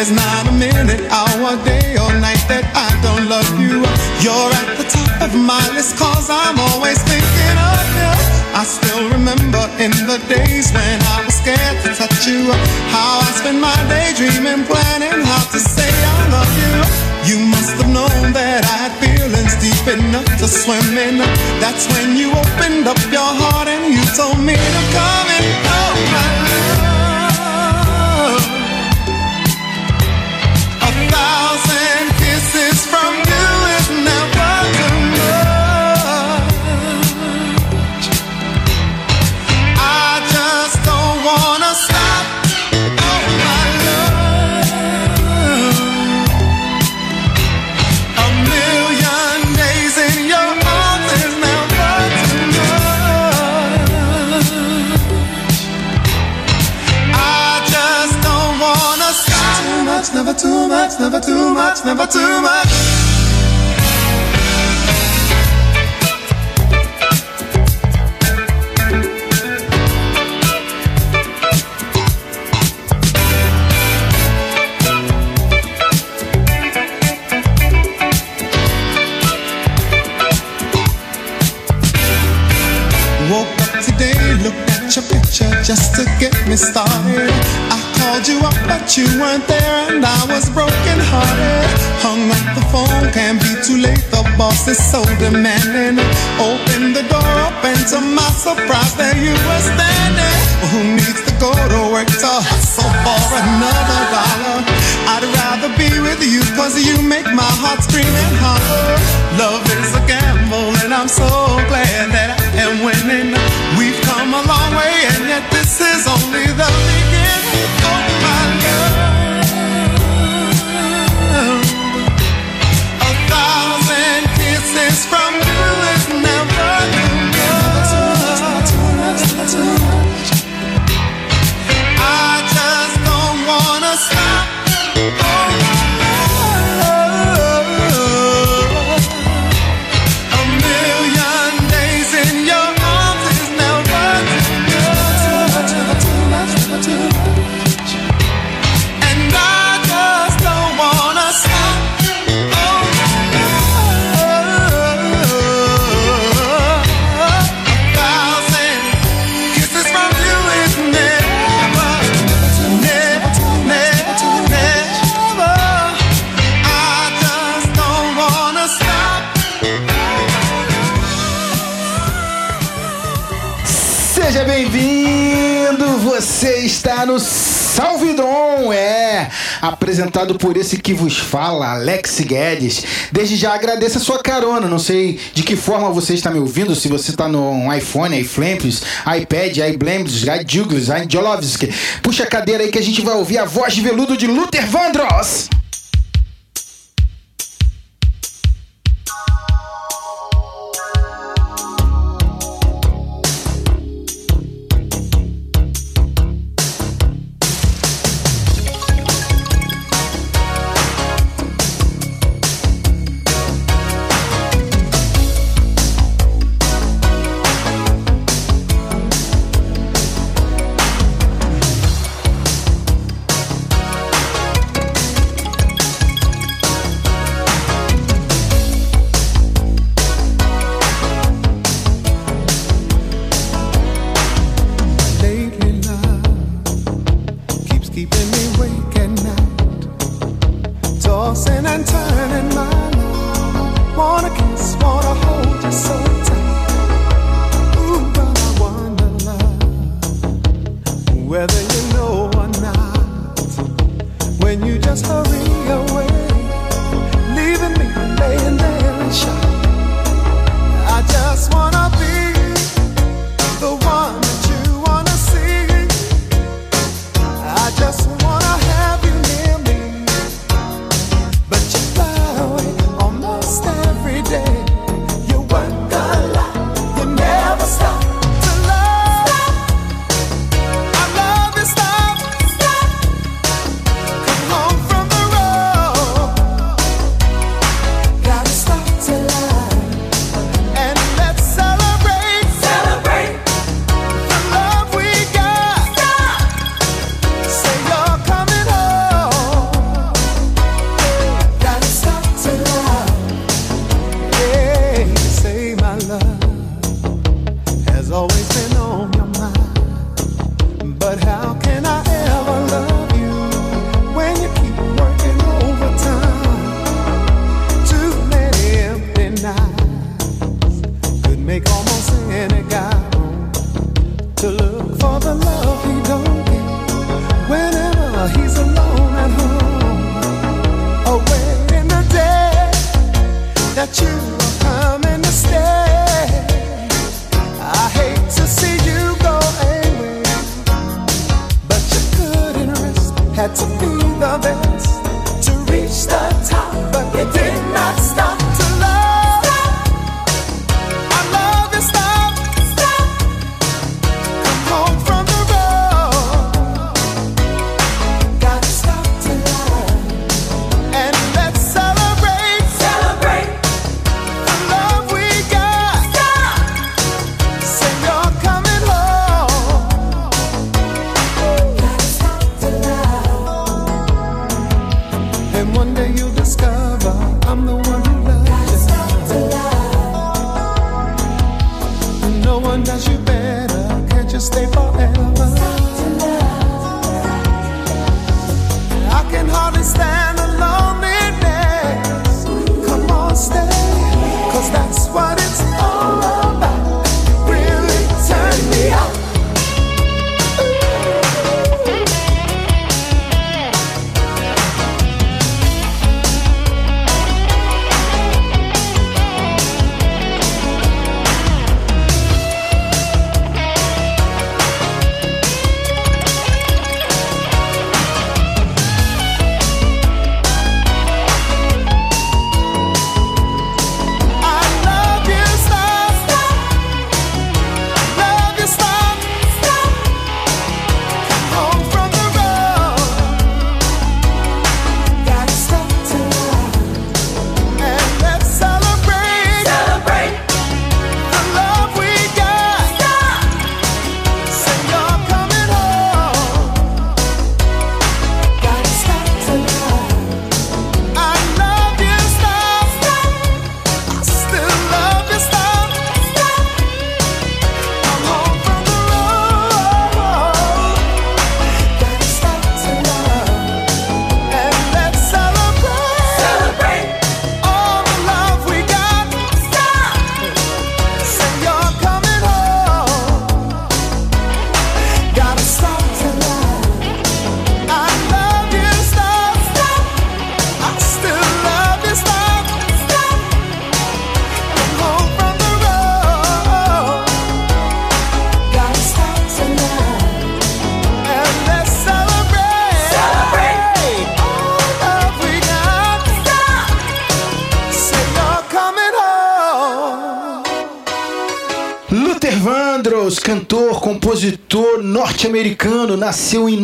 there's not started. I called you up, but you weren't there, and I was broken hearted. Hung up the phone, can't be too late. The boss is so demanding. Open the door up, and to my surprise, there you were standing. Who needs to go to work to hustle for another dollar? I'd rather be with you, cause you make my heart scream and holler. Love is a gamble thankful and I'm so glad that I am winning. We've come a long way, and yet this is only the beginning. Apresentado por esse que vos fala, Alex Guedes. Desde já agradeço a sua carona. Não sei de que forma você está me ouvindo, se você está no iPhone, iFlames, iPad, iBlems, iDouglas, iJolovski. Puxa a cadeira aí que a gente vai ouvir a voz de veludo de Luther Vandross.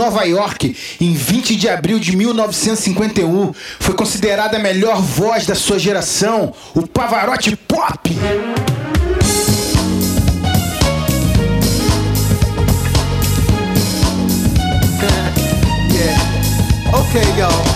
Nova York em 20 de abril de 1951. Foi considerada a melhor voz da sua geração, o Pavarotti Pop. Okay, y'all.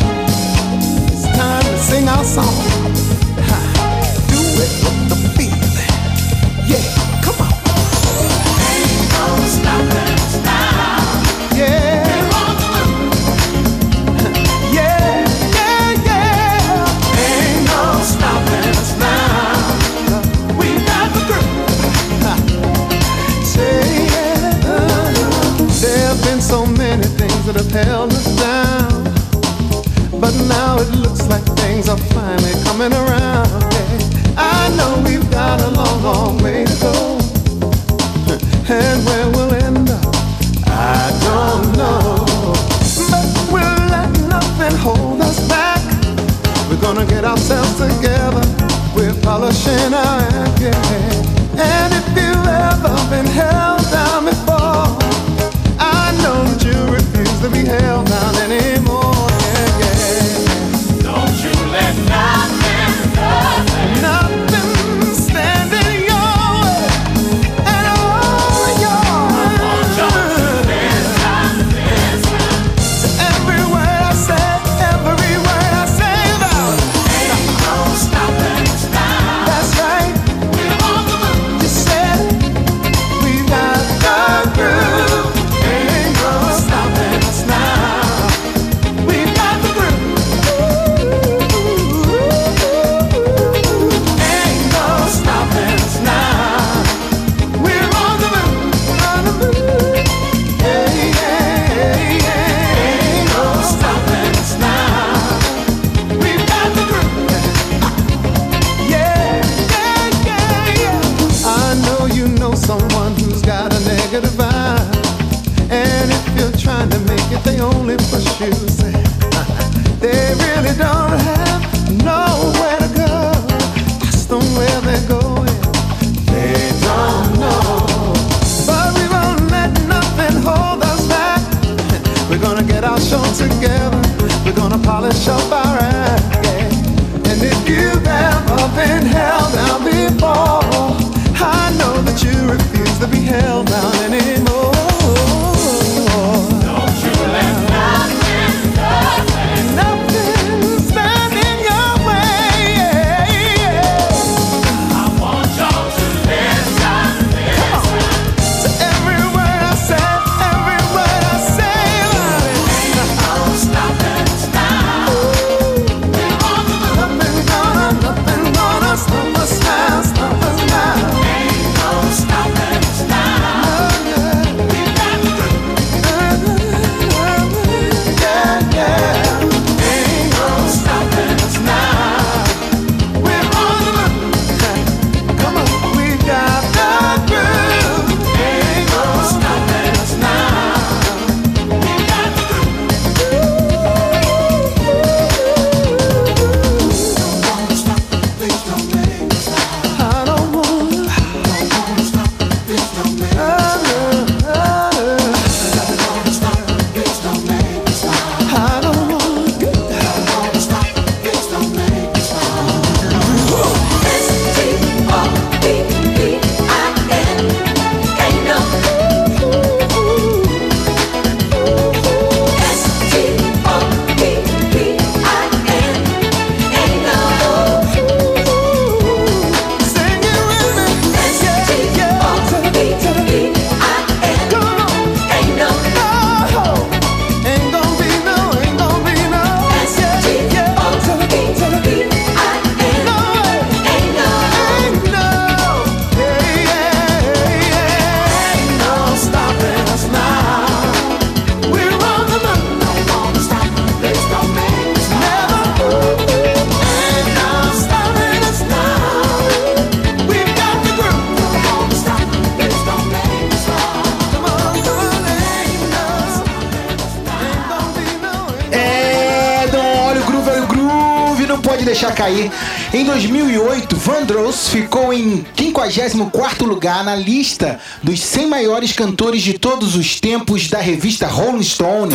Van Vandross ficou em 54º lugar na lista dos 100 maiores cantores de todos os tempos da revista Rolling Stone.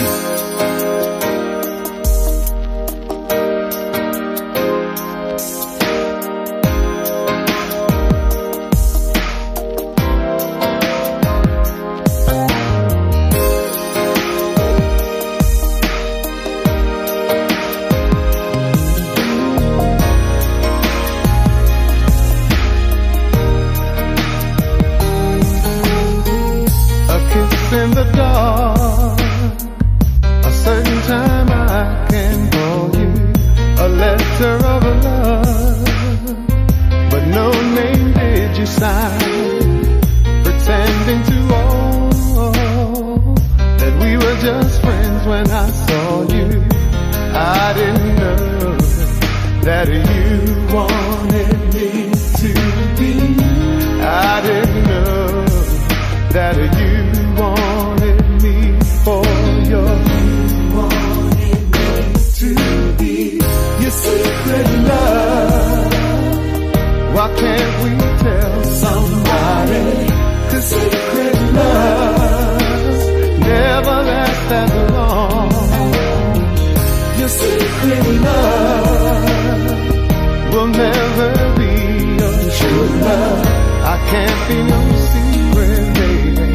Be no secret, baby.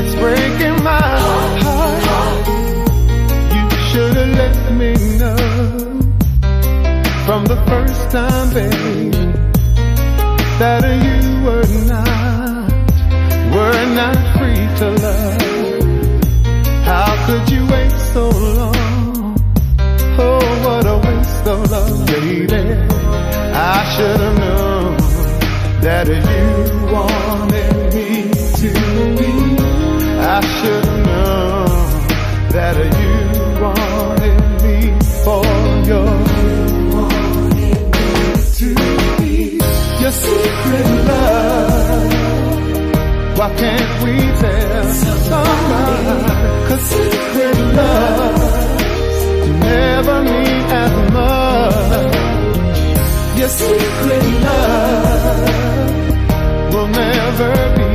It's breaking my heart. You should have let me know from the first time, baby, that you were not, were not free to love. How could you wait so long? Oh, what a waste of love, baby. I should have known that you wanted me to be. I should have known that you wanted me for your to be your secret love. Why can't we tell somebody? Cause secret love never mean as much. Your secret love will never be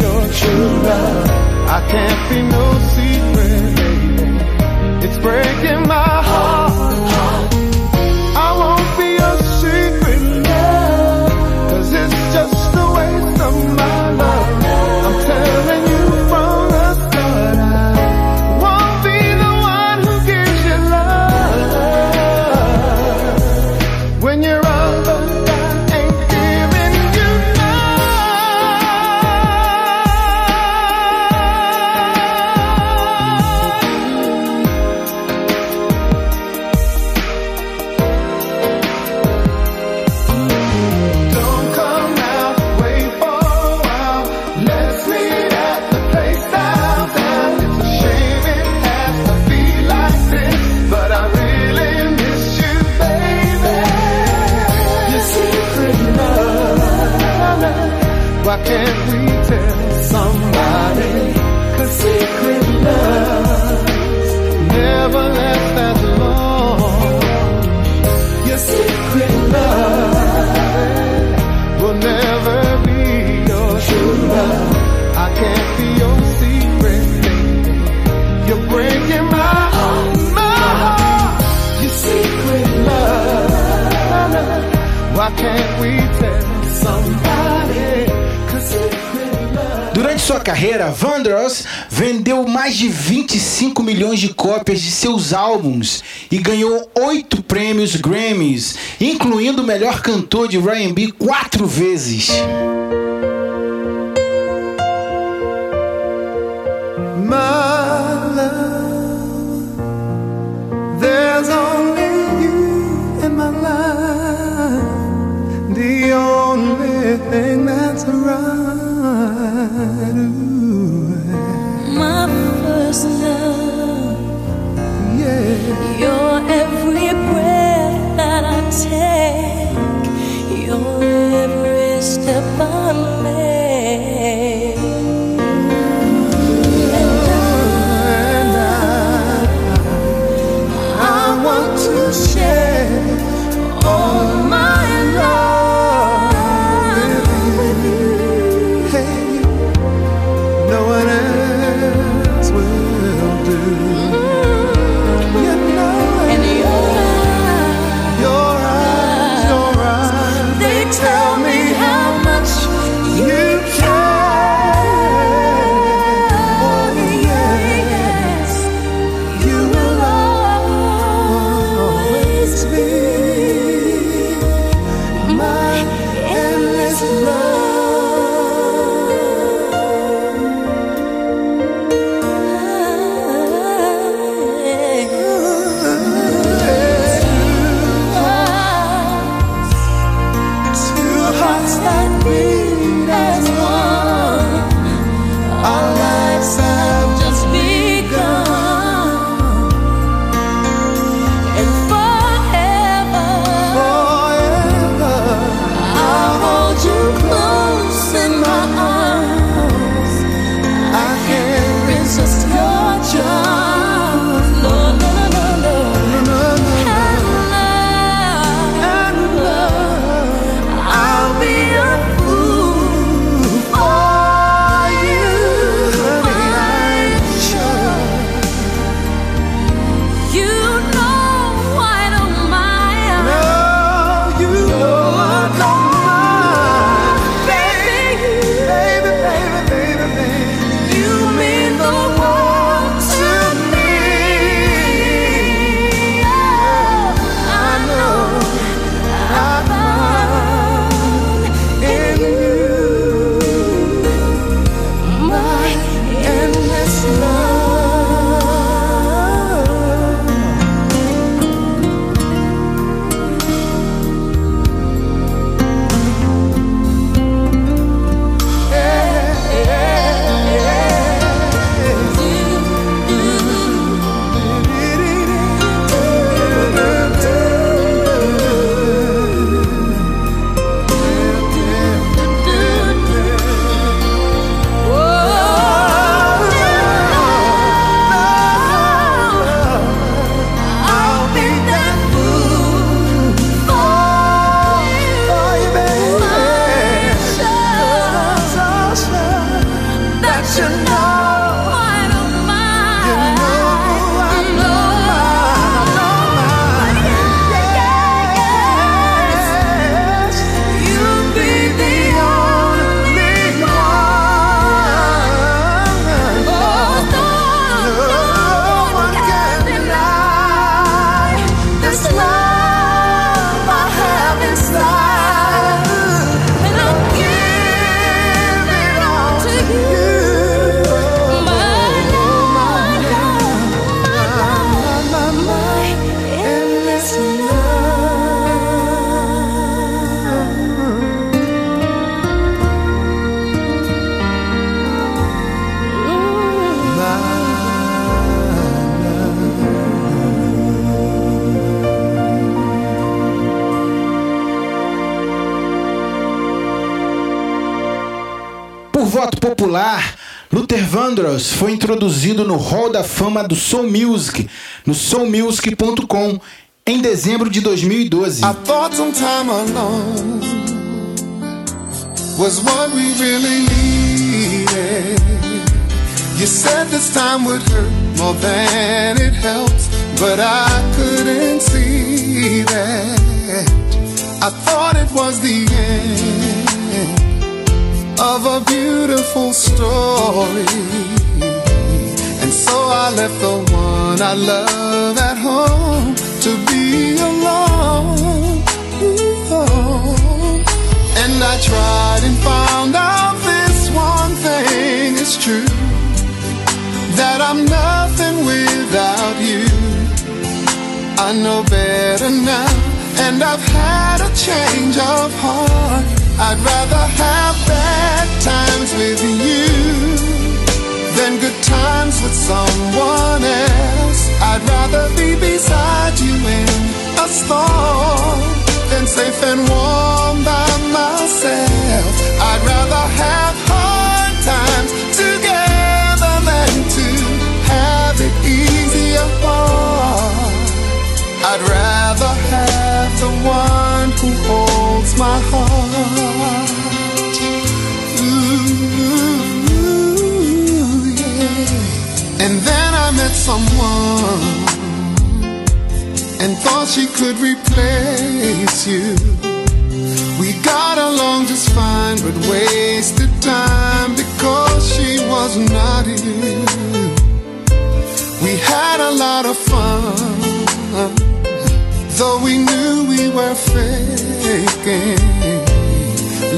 your true love. I can't be no secret, baby. It's breaking only thing that's right. Ooh, My first love yeah. Your Luther Vandross foi introduzido no Hall da Fama do Soul Music, no soulmusic.com, em dezembro de 2012. I thought some time would hurt more than it but I couldn't see. I thought it was the end of a beautiful story. And so I left the one I love at home to be alone. And I tried and found out this one thing is true that I'm nothing without you. I know better now, and I've had a change of heart. I'd rather have bad times with you than good times with someone else. I'd rather be beside you in a storm than safe and warm by myself. I'd rather have hard times together than to have it easy apart. I'd rather have the one who holds my heart. Met someone and thought she could replace you. We got along just fine, but wasted time because she was not you. We had a lot of fun, though we knew we were faking.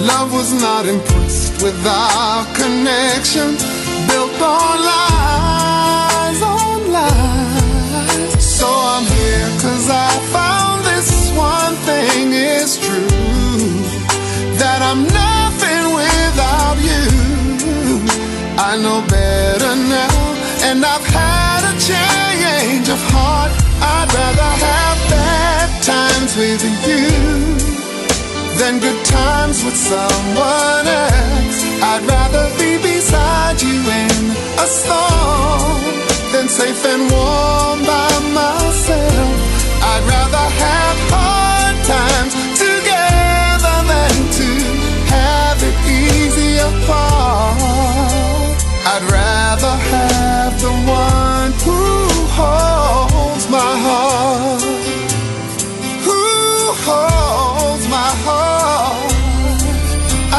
Love was not impressed with our connection, built on lies, cause I found this one thing is true that I'm nothing without you. I know better now, and I've had a change of heart. I'd rather have bad times with you than good times with someone else. I'd rather be beside you in a storm than safe and warm by myself. I'd rather have hard times together than to have it apart. I'd rather have the one who holds my heart who holds my heart.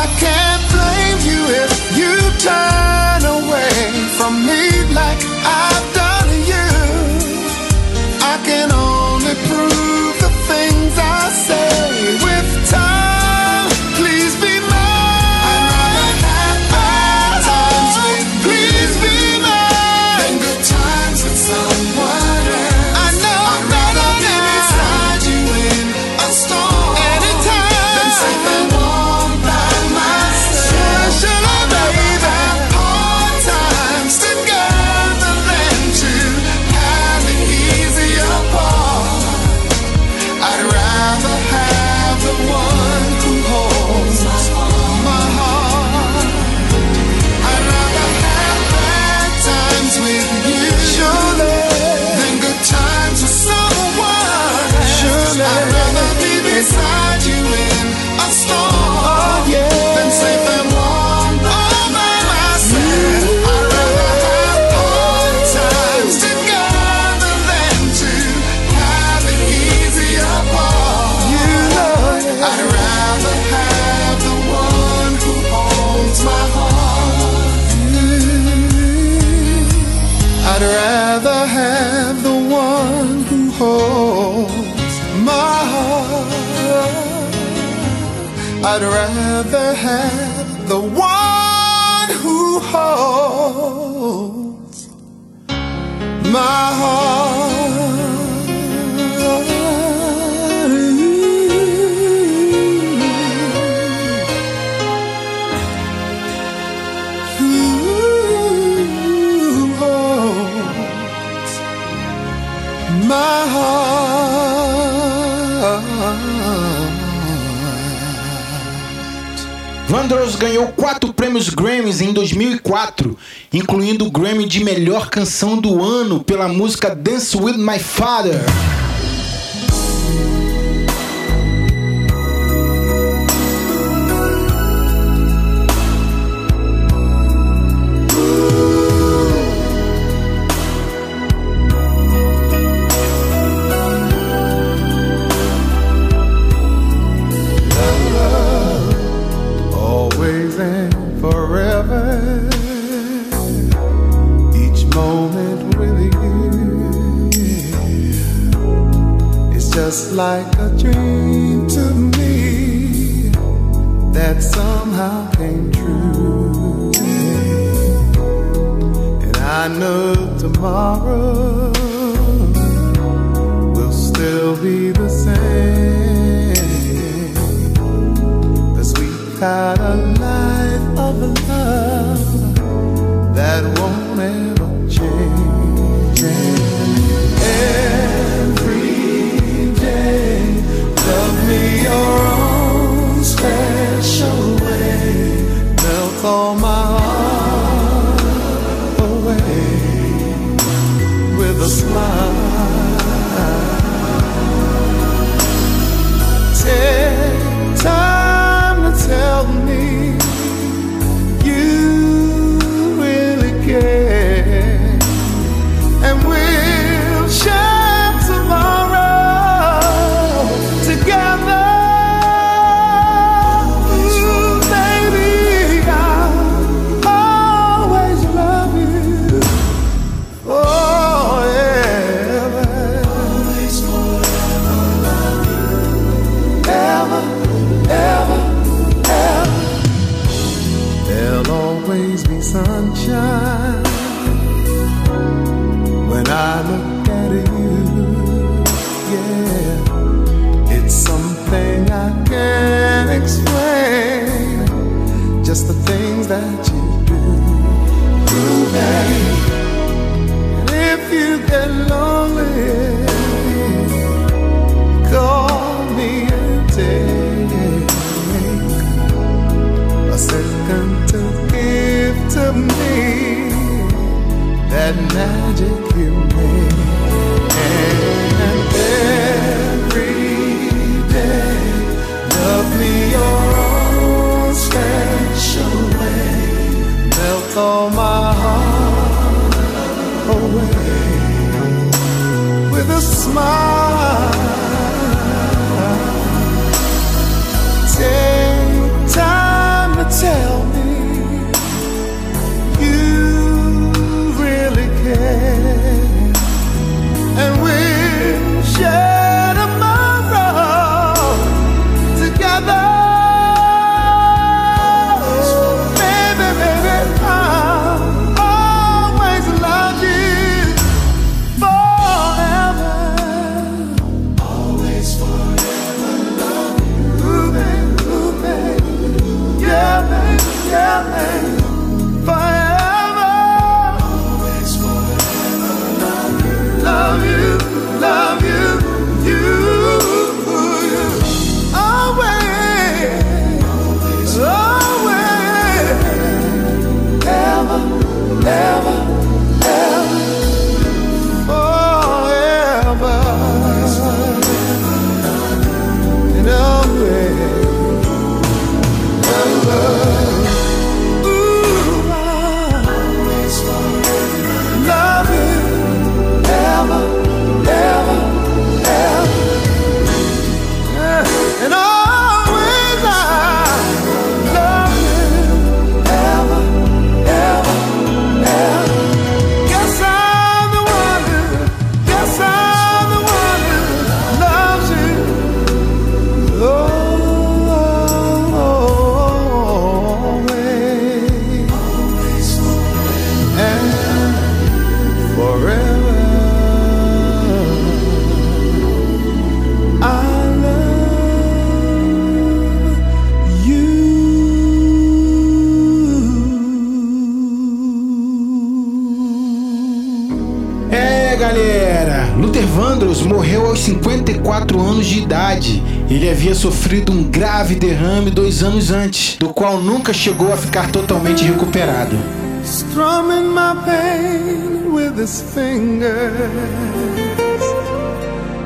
I can't blame you if you turn away from me melhor canção do ano pela música Dance With My Father. Luther Vandross morreu aos 54 anos de idade. Ele havia sofrido um grave derrame dois anos antes, do qual nunca chegou a ficar totalmente recuperado. Strumming my pain with his fingers,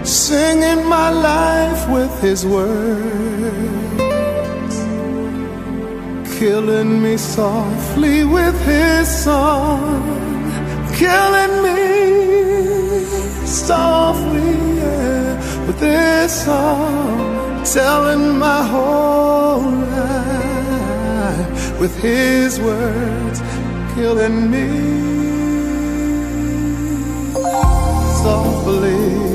singing my life with his words, killing me softly with his song, killing me. Softly yeah, with his song, telling my whole life with his words killing me softly.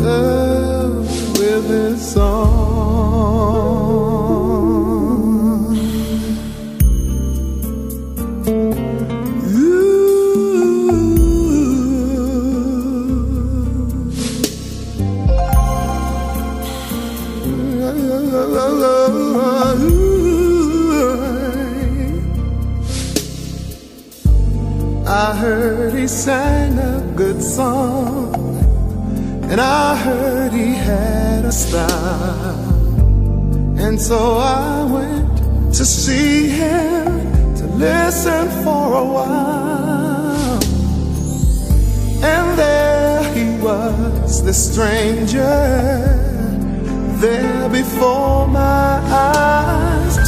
Oh, with his song. I heard he sang a good song, and I heard he had a style. And so I went to see him to listen for a while. And there he was, the stranger, there before my eyes,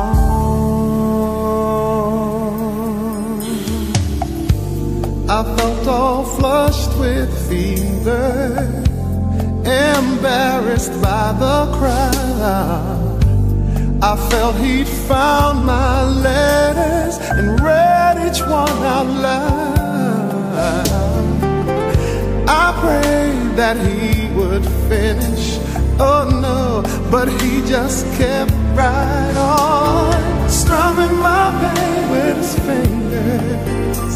All flushed with fever, embarrassed by the crowd. I felt he'd found my letters and read each one out loud. I prayed that he would finish. Oh no, but he just kept right on, strumming my pain with his fingers,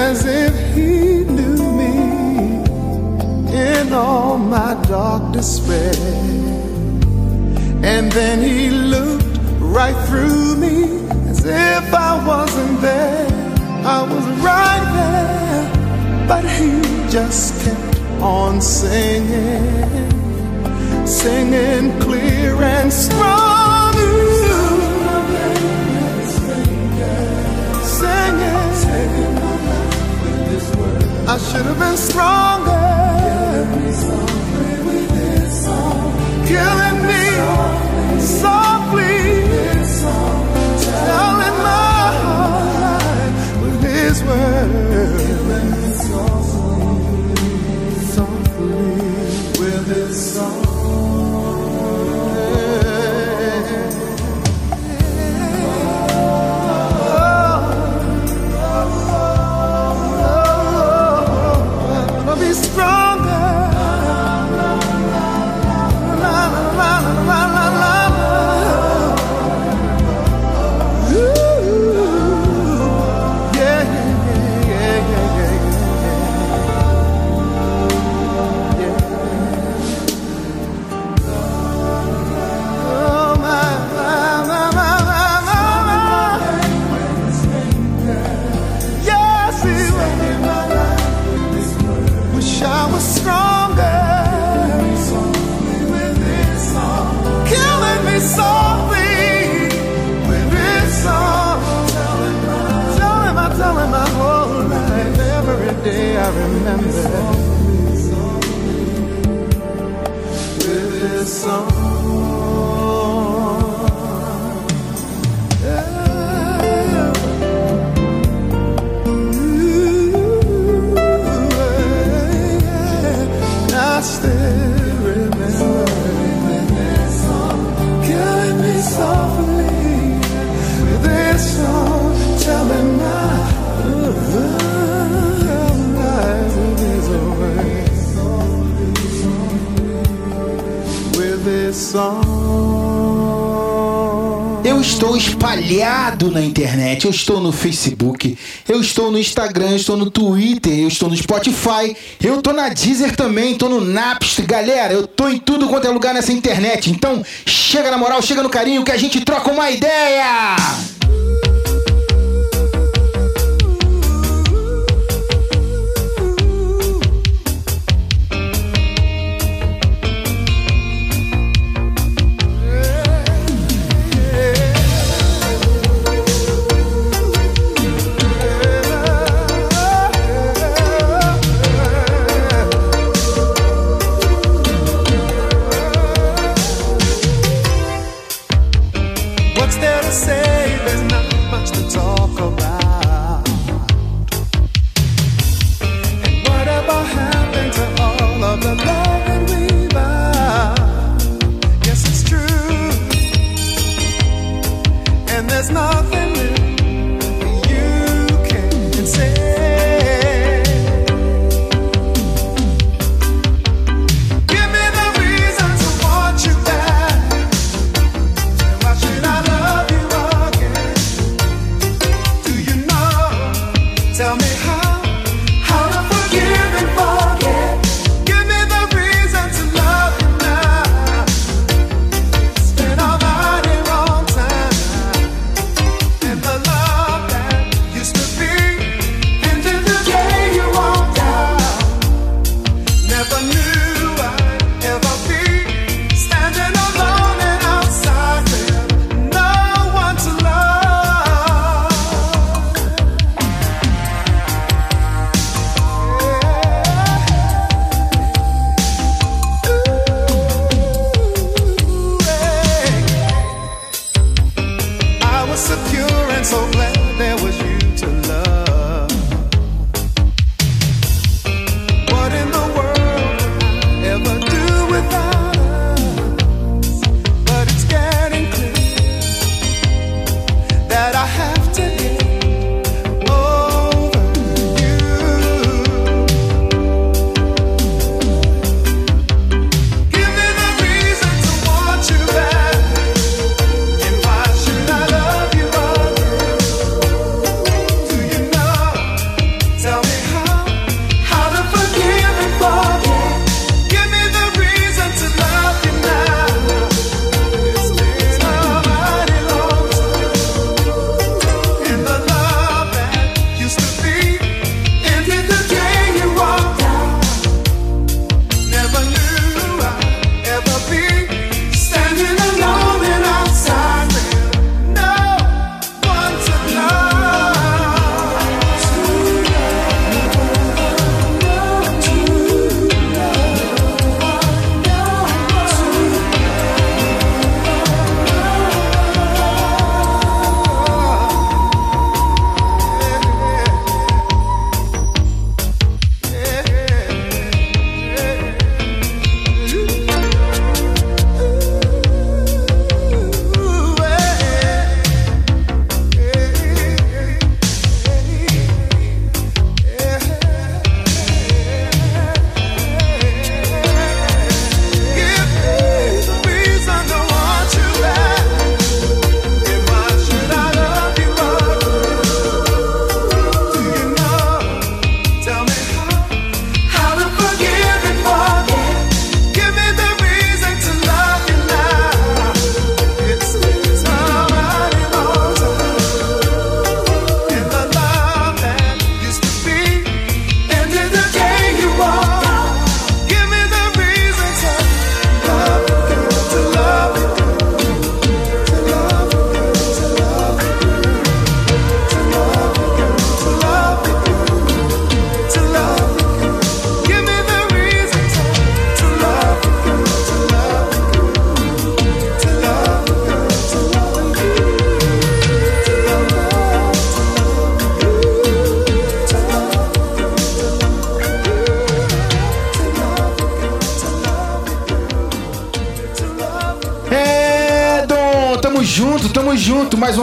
dark despair. And then he looked right through me as if I wasn't there. I was right there, but he just kept on singing singing clear and strong. Singing, I should have been stronger. Killing me softly, my life with His word. ligado na internet. Eu estou no Facebook, eu estou no Instagram, eu estou no Twitter, eu estou no Spotify, eu estou na Deezer também, estou no Napster. Galera, eu estou em tudo quanto é lugar nessa internet. Então, chega na moral, chega no carinho que a gente troca uma ideia!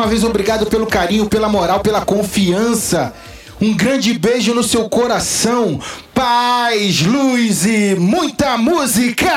vez obrigado pelo carinho, pela moral, pela confiança. Um grande beijo no seu coração. Paz, luz e muita música!